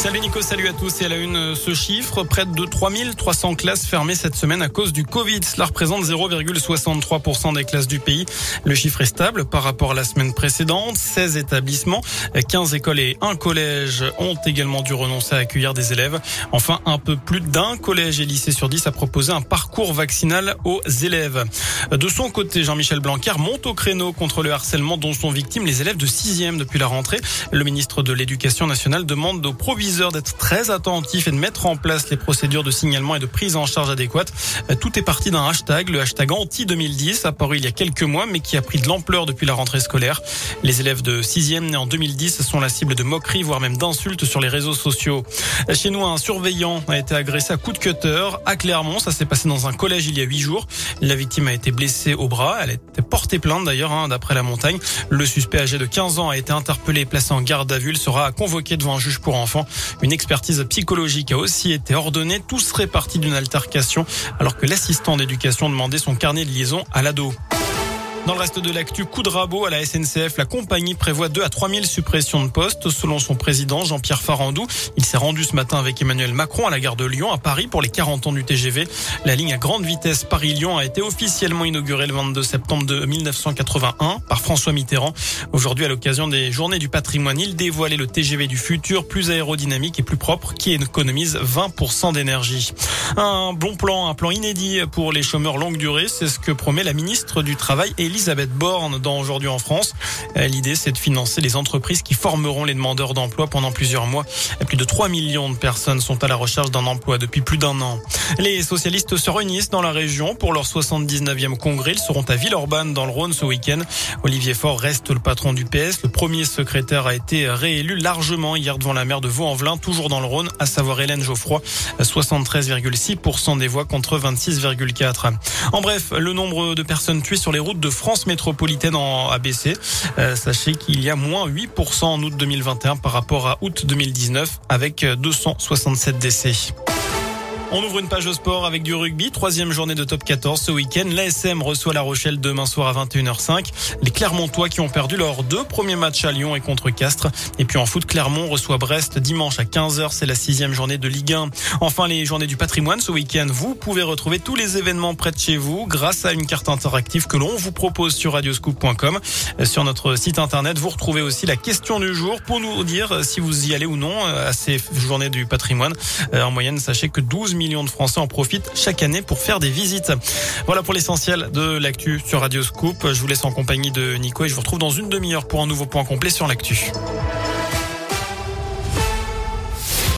Salut Nico, salut à tous. Et à la une, ce chiffre, près de 3300 classes fermées cette semaine à cause du Covid. Cela représente 0,63% des classes du pays. Le chiffre est stable par rapport à la semaine précédente. 16 établissements, 15 écoles et un collège ont également dû renoncer à accueillir des élèves. Enfin, un peu plus d'un collège et lycée sur 10 a proposé un parcours vaccinal aux élèves. De son côté, Jean-Michel Blanquer monte au créneau contre le harcèlement dont sont victimes les élèves de 6e depuis la rentrée. Le ministre de l'Éducation nationale demande aux d'être très attentifs et de mettre en place les procédures de signalement et de prise en charge adéquates. Tout est parti d'un hashtag, le hashtag anti-2010, apparu il y a quelques mois, mais qui a pris de l'ampleur depuis la rentrée scolaire. Les élèves de 6e nés en 2010 sont la cible de moqueries, voire même d'insultes sur les réseaux sociaux. Chez nous, un surveillant a été agressé à coups de cutter à Clermont. Ça s'est passé dans un collège il y a huit jours. La victime a été blessée au bras. Elle a été portée plainte d'ailleurs, hein, d'après la montagne. Le suspect âgé de 15 ans a été interpellé et placé en garde à vue. Sera convoqué devant un juge pour enfants. Une expertise psychologique a aussi été ordonnée. Tout serait parti d'une altercation alors que l'assistant d'éducation demandait son carnet de liaison à l'ado. Dans le reste de l'actu, coup de rabot à la SNCF. La compagnie prévoit 2 à 3 000 suppressions de postes. Selon son président, Jean-Pierre Farandou, il s'est rendu ce matin avec Emmanuel Macron à la gare de Lyon, à Paris, pour les 40 ans du TGV. La ligne à grande vitesse Paris-Lyon a été officiellement inaugurée le 22 septembre de 1981 par François Mitterrand. Aujourd'hui, à l'occasion des journées du patrimoine, il dévoilait le TGV du futur, plus aérodynamique et plus propre, qui économise 20% d'énergie. Un bon plan, un plan inédit pour les chômeurs longue durée, c'est ce que promet la ministre du Travail et Elisabeth Borne dans Aujourd'hui en France. Euh, l'idée, c'est de financer les entreprises qui formeront les demandeurs d'emploi pendant plusieurs mois. Plus de 3 millions de personnes sont à la recherche d'un emploi depuis plus d'un an. Les socialistes se réunissent dans la région pour leur 79e congrès. Ils seront à Villeurbanne dans le Rhône ce week-end. Olivier Faure reste le patron du PS. Le premier secrétaire a été réélu largement hier devant la maire de Vaux-en-Velin, toujours dans le Rhône, à savoir Hélène Geoffroy. 73,6% des voix contre 26,4%. En bref, le nombre de personnes tuées sur les routes de France métropolitaine en ABC. Euh, sachez qu'il y a moins 8% en août 2021 par rapport à août 2019 avec 267 décès. On ouvre une page au sport avec du rugby. Troisième journée de top 14 ce week-end. L'ASM reçoit La Rochelle demain soir à 21h05. Les Clermontois qui ont perdu leurs deux premiers matchs à Lyon et contre Castres. Et puis en foot, Clermont reçoit Brest dimanche à 15h. C'est la sixième journée de Ligue 1. Enfin, les journées du patrimoine ce week-end. Vous pouvez retrouver tous les événements près de chez vous grâce à une carte interactive que l'on vous propose sur radioscoop.com. Sur notre site internet, vous retrouvez aussi la question du jour pour nous dire si vous y allez ou non à ces journées du patrimoine. Euh, en moyenne, sachez que 12 millions de Français en profitent chaque année pour faire des visites. Voilà pour l'essentiel de l'actu sur Radio Scoop. Je vous laisse en compagnie de Nico et je vous retrouve dans une demi-heure pour un nouveau point complet sur l'actu.